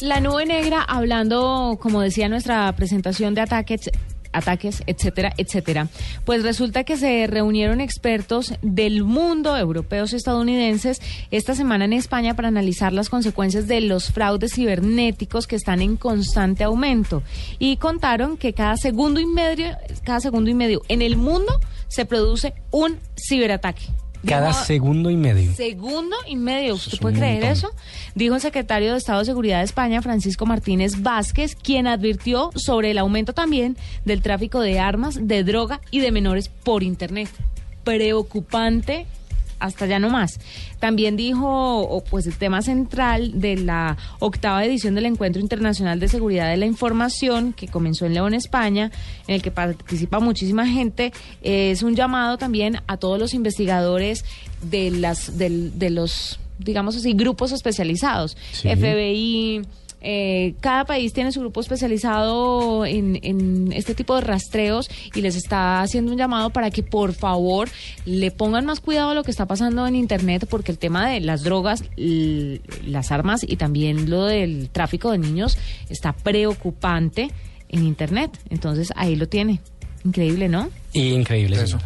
La nube negra, hablando, como decía nuestra presentación de ataques ataques, etcétera, etcétera. Pues resulta que se reunieron expertos del mundo, europeos y estadounidenses, esta semana en España para analizar las consecuencias de los fraudes cibernéticos que están en constante aumento. Y contaron que cada segundo y medio, cada segundo y medio en el mundo se produce un ciberataque. Cada segundo y medio. Segundo y medio, ¿usted puede creer eso? Dijo el secretario de Estado de Seguridad de España, Francisco Martínez Vázquez, quien advirtió sobre el aumento también del tráfico de armas, de droga y de menores por Internet. Preocupante hasta ya no más. También dijo, pues el tema central de la octava edición del Encuentro Internacional de Seguridad de la Información, que comenzó en León, España, en el que participa muchísima gente, es un llamado también a todos los investigadores de las, de los, digamos así, grupos especializados, FBI, eh, cada país tiene su grupo especializado en, este tipo de rastreos y les está haciendo un llamado para que por favor le pongan más cuidado a lo que está pasando en Internet porque el tema de las drogas, las armas y también lo del tráfico de niños está preocupante en Internet. Entonces ahí lo tiene. Increíble, ¿no? Increíble eso.